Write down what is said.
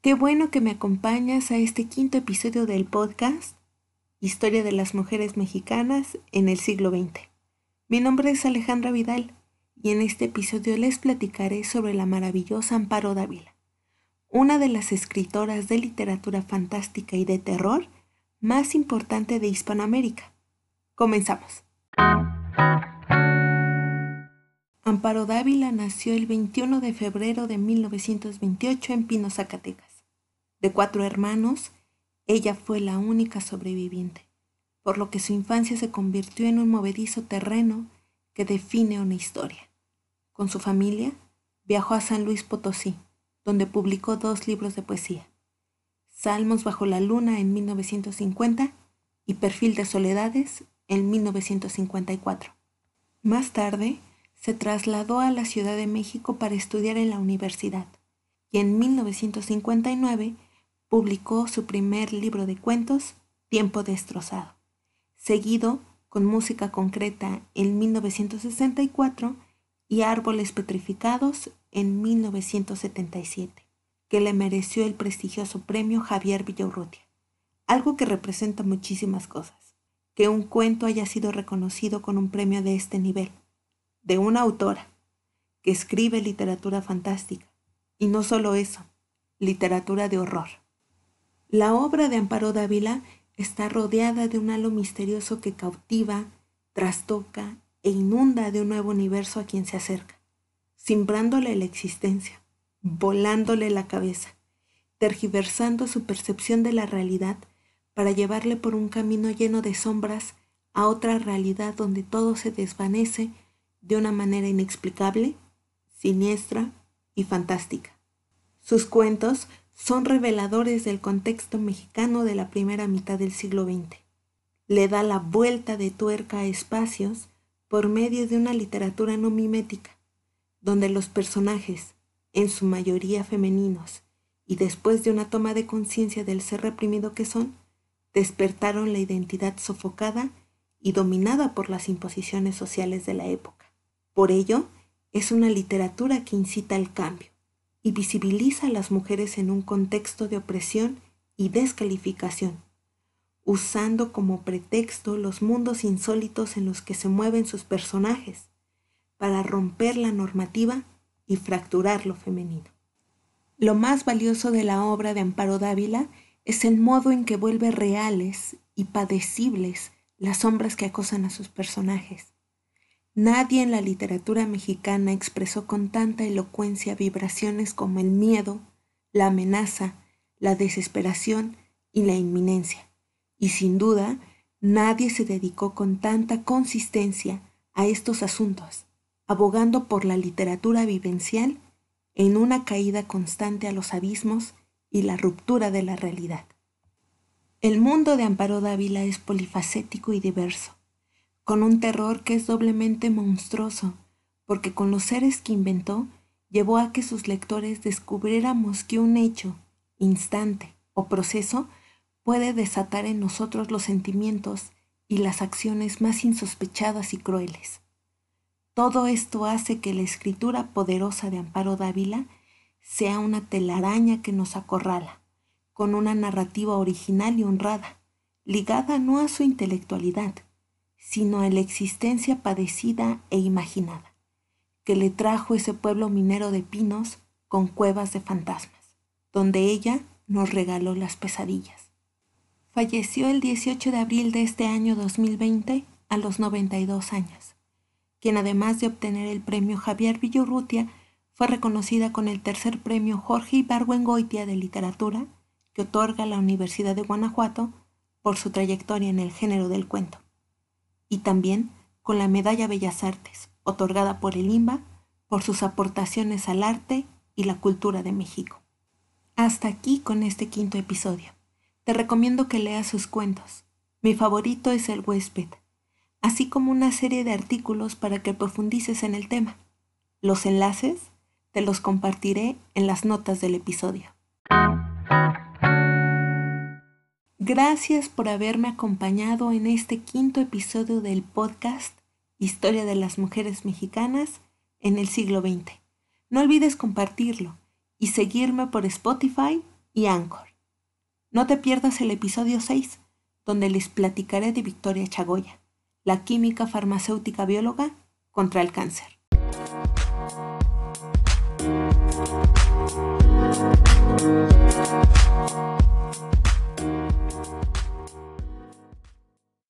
Qué bueno que me acompañas a este quinto episodio del podcast Historia de las Mujeres Mexicanas en el siglo XX. Mi nombre es Alejandra Vidal y en este episodio les platicaré sobre la maravillosa Amparo Dávila, una de las escritoras de literatura fantástica y de terror más importante de Hispanoamérica. Comenzamos. Amparo Dávila nació el 21 de febrero de 1928 en Pino, Zacatecas. De cuatro hermanos, ella fue la única sobreviviente, por lo que su infancia se convirtió en un movedizo terreno que define una historia. Con su familia, viajó a San Luis Potosí, donde publicó dos libros de poesía, Salmos bajo la luna en 1950 y Perfil de Soledades en 1954. Más tarde, se trasladó a la Ciudad de México para estudiar en la universidad y en 1959 publicó su primer libro de cuentos, Tiempo destrozado, seguido con música concreta en 1964 y Árboles petrificados en 1977, que le mereció el prestigioso premio Javier Villaurrutia, algo que representa muchísimas cosas, que un cuento haya sido reconocido con un premio de este nivel, de una autora que escribe literatura fantástica, y no solo eso, literatura de horror. La obra de Amparo Dávila está rodeada de un halo misterioso que cautiva, trastoca e inunda de un nuevo universo a quien se acerca, simbrándole la existencia, volándole la cabeza, tergiversando su percepción de la realidad para llevarle por un camino lleno de sombras a otra realidad donde todo se desvanece de una manera inexplicable, siniestra y fantástica. Sus cuentos son reveladores del contexto mexicano de la primera mitad del siglo XX. Le da la vuelta de tuerca a espacios por medio de una literatura no mimética, donde los personajes, en su mayoría femeninos, y después de una toma de conciencia del ser reprimido que son, despertaron la identidad sofocada y dominada por las imposiciones sociales de la época. Por ello, es una literatura que incita al cambio y visibiliza a las mujeres en un contexto de opresión y descalificación, usando como pretexto los mundos insólitos en los que se mueven sus personajes, para romper la normativa y fracturar lo femenino. Lo más valioso de la obra de Amparo Dávila es el modo en que vuelve reales y padecibles las sombras que acosan a sus personajes Nadie en la literatura mexicana expresó con tanta elocuencia vibraciones como el miedo, la amenaza, la desesperación y la inminencia. Y sin duda, nadie se dedicó con tanta consistencia a estos asuntos, abogando por la literatura vivencial en una caída constante a los abismos y la ruptura de la realidad. El mundo de Amparo Dávila es polifacético y diverso con un terror que es doblemente monstruoso, porque con los seres que inventó, llevó a que sus lectores descubriéramos que un hecho, instante o proceso puede desatar en nosotros los sentimientos y las acciones más insospechadas y crueles. Todo esto hace que la escritura poderosa de Amparo Dávila sea una telaraña que nos acorrala, con una narrativa original y honrada, ligada no a su intelectualidad, sino a la existencia padecida e imaginada, que le trajo ese pueblo minero de pinos con cuevas de fantasmas, donde ella nos regaló las pesadillas. Falleció el 18 de abril de este año 2020 a los 92 años, quien además de obtener el premio Javier Villorrutia, fue reconocida con el tercer premio Jorge Ibargüengoitia de Literatura que otorga la Universidad de Guanajuato por su trayectoria en el género del cuento y también con la Medalla Bellas Artes, otorgada por el IMBA por sus aportaciones al arte y la cultura de México. Hasta aquí con este quinto episodio. Te recomiendo que leas sus cuentos. Mi favorito es El huésped, así como una serie de artículos para que profundices en el tema. Los enlaces te los compartiré en las notas del episodio. Gracias por haberme acompañado en este quinto episodio del podcast Historia de las Mujeres Mexicanas en el siglo XX. No olvides compartirlo y seguirme por Spotify y Anchor. No te pierdas el episodio 6, donde les platicaré de Victoria Chagoya, la química farmacéutica bióloga contra el cáncer.